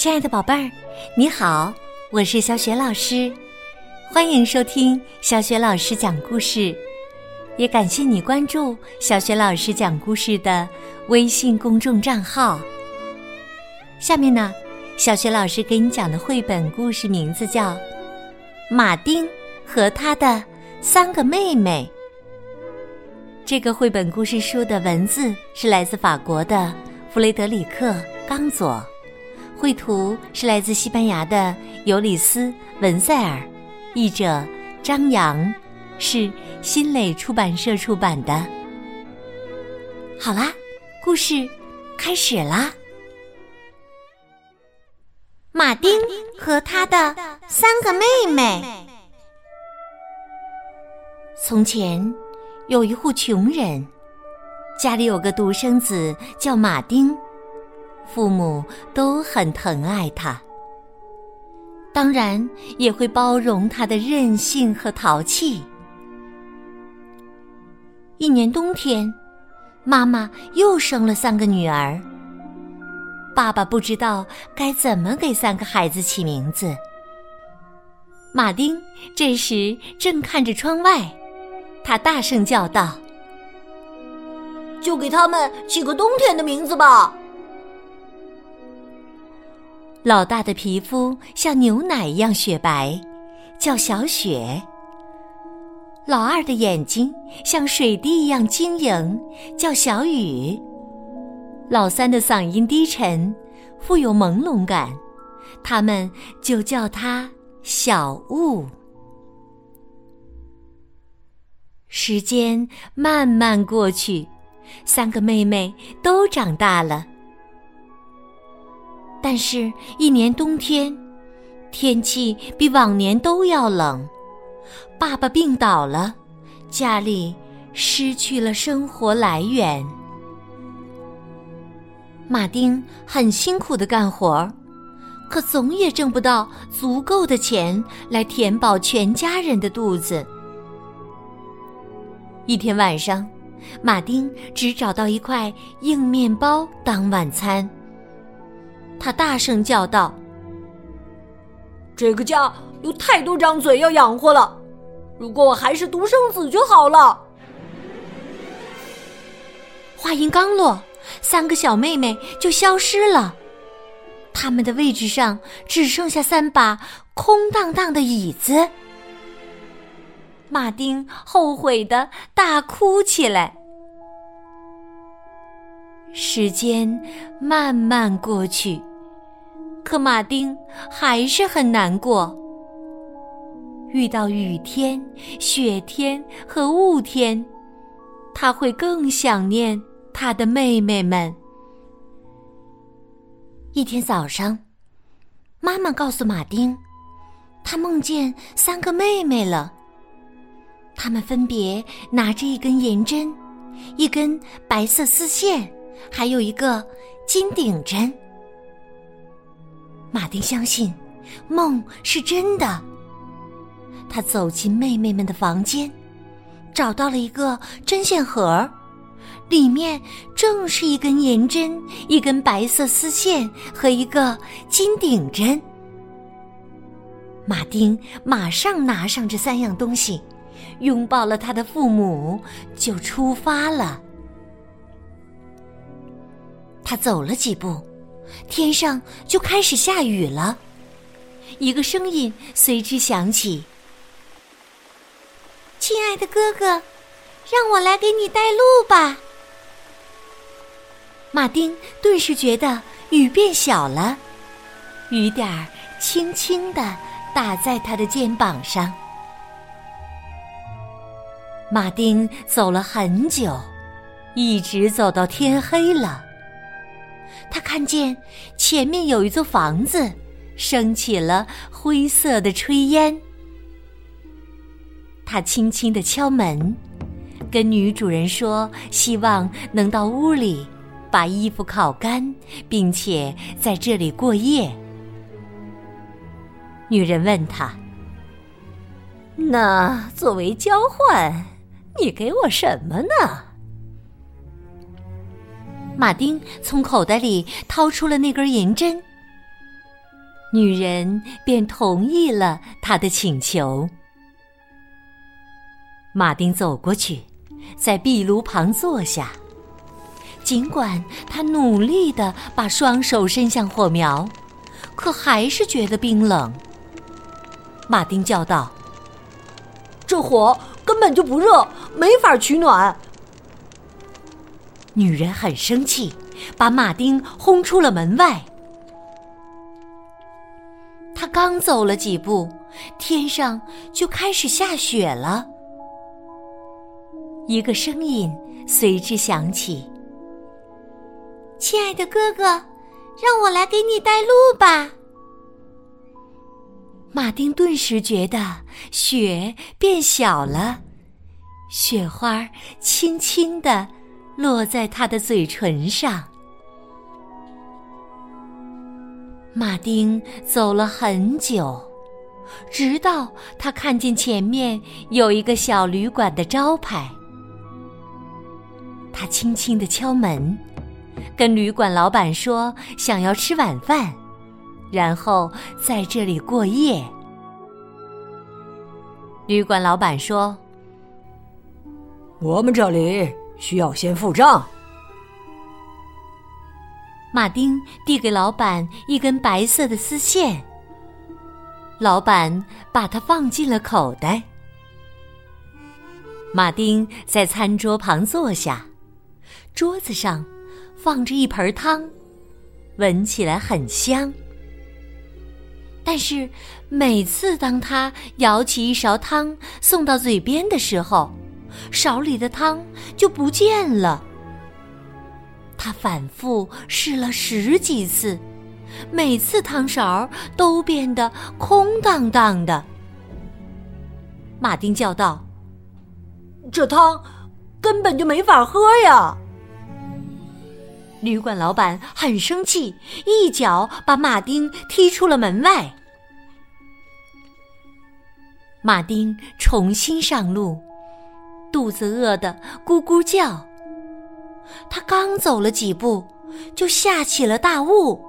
亲爱的宝贝儿，你好，我是小雪老师，欢迎收听小雪老师讲故事，也感谢你关注小雪老师讲故事的微信公众账号。下面呢，小雪老师给你讲的绘本故事名字叫《马丁和他的三个妹妹》。这个绘本故事书的文字是来自法国的弗雷德里克·冈佐。绘图是来自西班牙的尤里斯·文塞尔，译者张扬，是新蕾出版社出版的。好啦，故事开始啦！马丁和他的三个妹妹。从前有一户穷人，家里有个独生子叫马丁。父母都很疼爱他，当然也会包容他的任性和淘气。一年冬天，妈妈又生了三个女儿。爸爸不知道该怎么给三个孩子起名字。马丁这时正看着窗外，他大声叫道：“就给他们起个冬天的名字吧！”老大的皮肤像牛奶一样雪白，叫小雪；老二的眼睛像水滴一样晶莹，叫小雨；老三的嗓音低沉，富有朦胧感，他们就叫他小雾。时间慢慢过去，三个妹妹都长大了。但是，一年冬天，天气比往年都要冷。爸爸病倒了，家里失去了生活来源。马丁很辛苦的干活儿，可总也挣不到足够的钱来填饱全家人的肚子。一天晚上，马丁只找到一块硬面包当晚餐。他大声叫道：“这个家有太多张嘴要养活了，如果我还是独生子就好了。”话音刚落，三个小妹妹就消失了，他们的位置上只剩下三把空荡荡的椅子。马丁后悔的大哭起来。时间慢慢过去。可马丁还是很难过。遇到雨天、雪天和雾天，他会更想念他的妹妹们。一天早上，妈妈告诉马丁，他梦见三个妹妹了。她们分别拿着一根银针、一根白色丝线，还有一个金顶针。马丁相信，梦是真的。他走进妹妹们的房间，找到了一个针线盒，里面正是一根银针、一根白色丝线和一个金顶针。马丁马上拿上这三样东西，拥抱了他的父母，就出发了。他走了几步。天上就开始下雨了，一个声音随之响起：“亲爱的哥哥，让我来给你带路吧。”马丁顿时觉得雨变小了，雨点儿轻轻的打在他的肩膀上。马丁走了很久，一直走到天黑了。他看见前面有一座房子，升起了灰色的炊烟。他轻轻的敲门，跟女主人说：“希望能到屋里把衣服烤干，并且在这里过夜。”女人问他：“那作为交换，你给我什么呢？”马丁从口袋里掏出了那根银针。女人便同意了他的请求。马丁走过去，在壁炉旁坐下。尽管他努力的把双手伸向火苗，可还是觉得冰冷。马丁叫道：“这火根本就不热，没法取暖。”女人很生气，把马丁轰出了门外。他刚走了几步，天上就开始下雪了。一个声音随之响起：“亲爱的哥哥，让我来给你带路吧。”马丁顿时觉得雪变小了，雪花轻轻的落在他的嘴唇上。马丁走了很久，直到他看见前面有一个小旅馆的招牌。他轻轻的敲门，跟旅馆老板说想要吃晚饭，然后在这里过夜。旅馆老板说：“我们这里需要先付账。”马丁递给老板一根白色的丝线，老板把它放进了口袋。马丁在餐桌旁坐下，桌子上放着一盆汤，闻起来很香。但是每次当他舀起一勺汤送到嘴边的时候，勺里的汤就不见了。他反复试了十几次，每次汤勺都变得空荡荡的。马丁叫道：“这汤根本就没法喝呀！”旅馆老板很生气，一脚把马丁踢出了门外。马丁重新上路，肚子饿得咕咕叫。他刚走了几步，就下起了大雾。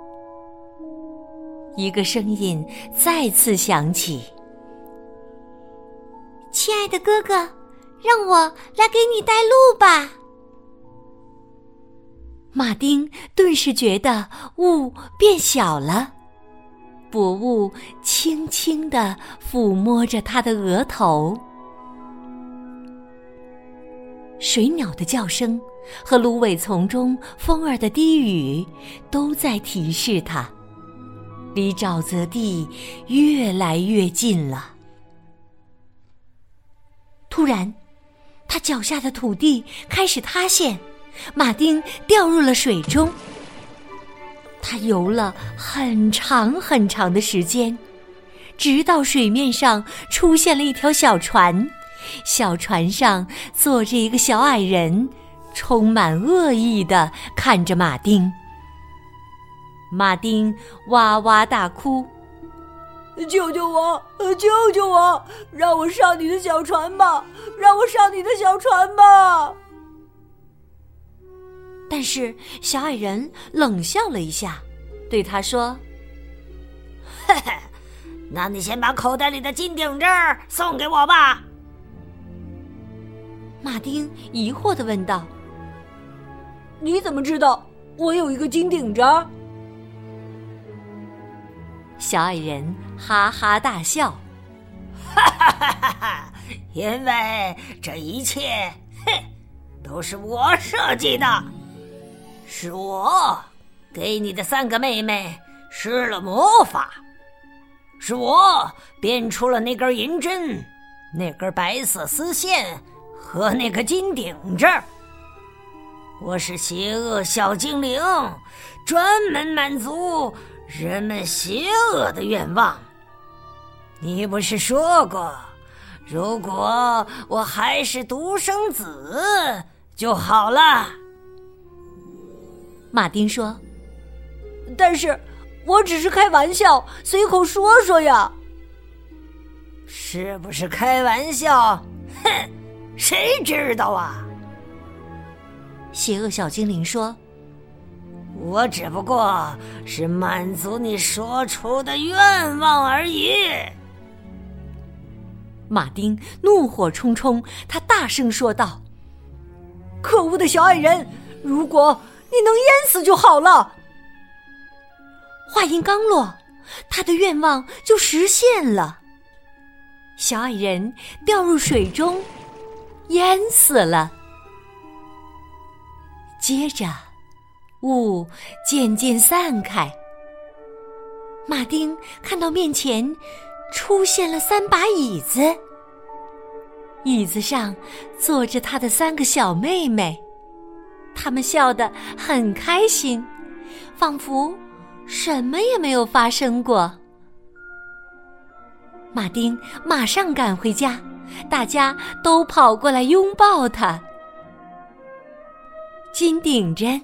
一个声音再次响起：“亲爱的哥哥，让我来给你带路吧。”马丁顿时觉得雾变小了，薄雾轻轻的抚摸着他的额头。水鸟的叫声。和芦苇丛中风儿的低语，都在提示他，离沼泽地越来越近了。突然，他脚下的土地开始塌陷，马丁掉入了水中。他游了很长很长的时间，直到水面上出现了一条小船，小船上坐着一个小矮人。充满恶意的看着马丁，马丁哇哇大哭：“救救我！救救我！让我上你的小船吧！让我上你的小船吧！”但是小矮人冷笑了一下，对他说：“嘿嘿，那你先把口袋里的金顶针送给我吧。”马丁疑惑的问道。你怎么知道我有一个金顶针？小矮人哈哈大笑，哈哈哈哈哈！因为这一切，哼，都是我设计的，是我给你的三个妹妹施了魔法，是我变出了那根银针、那根白色丝线和那个金顶针。我是邪恶小精灵，专门满足人们邪恶的愿望。你不是说过，如果我还是独生子就好了？马丁说：“但是我只是开玩笑，随口说说呀。是不是开玩笑？哼，谁知道啊？”邪恶小精灵说：“我只不过是满足你说出的愿望而已。马丁怒火冲冲，他大声说道：“可恶的小矮人！如果你能淹死就好了。”话音刚落，他的愿望就实现了。小矮人掉入水中，淹死了。接着，雾渐渐散开。马丁看到面前出现了三把椅子，椅子上坐着他的三个小妹妹，他们笑得很开心，仿佛什么也没有发生过。马丁马上赶回家，大家都跑过来拥抱他。金顶针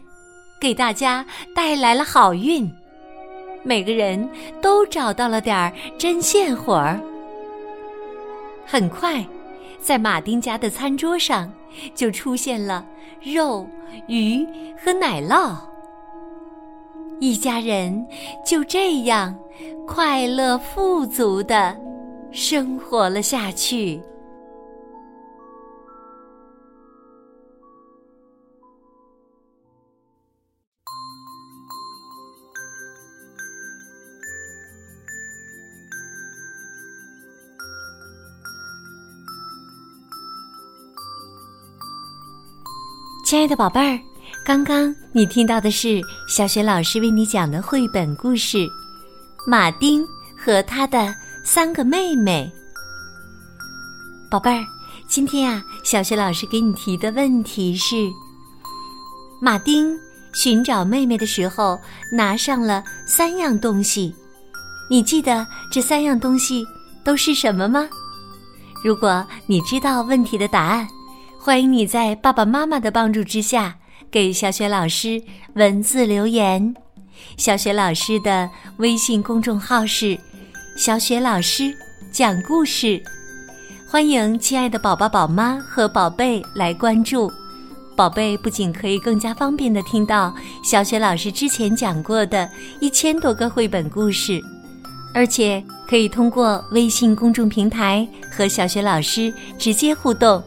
给大家带来了好运，每个人都找到了点针线活儿。很快，在马丁家的餐桌上就出现了肉、鱼和奶酪，一家人就这样快乐富足的生活了下去。亲爱的宝贝儿，刚刚你听到的是小雪老师为你讲的绘本故事《马丁和他的三个妹妹》。宝贝儿，今天呀，小雪老师给你提的问题是：马丁寻找妹妹的时候拿上了三样东西，你记得这三样东西都是什么吗？如果你知道问题的答案。欢迎你在爸爸妈妈的帮助之下给小雪老师文字留言。小雪老师的微信公众号是“小雪老师讲故事”，欢迎亲爱的宝宝、宝妈和宝贝来关注。宝贝不仅可以更加方便的听到小雪老师之前讲过的一千多个绘本故事，而且可以通过微信公众平台和小雪老师直接互动。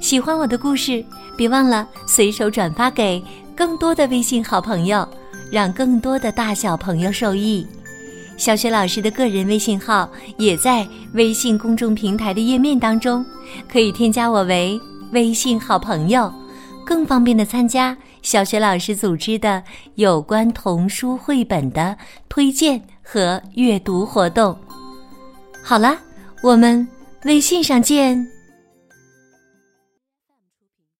喜欢我的故事，别忘了随手转发给更多的微信好朋友，让更多的大小朋友受益。小雪老师的个人微信号也在微信公众平台的页面当中，可以添加我为微信好朋友，更方便的参加小雪老师组织的有关童书绘本的推荐和阅读活动。好了，我们微信上见。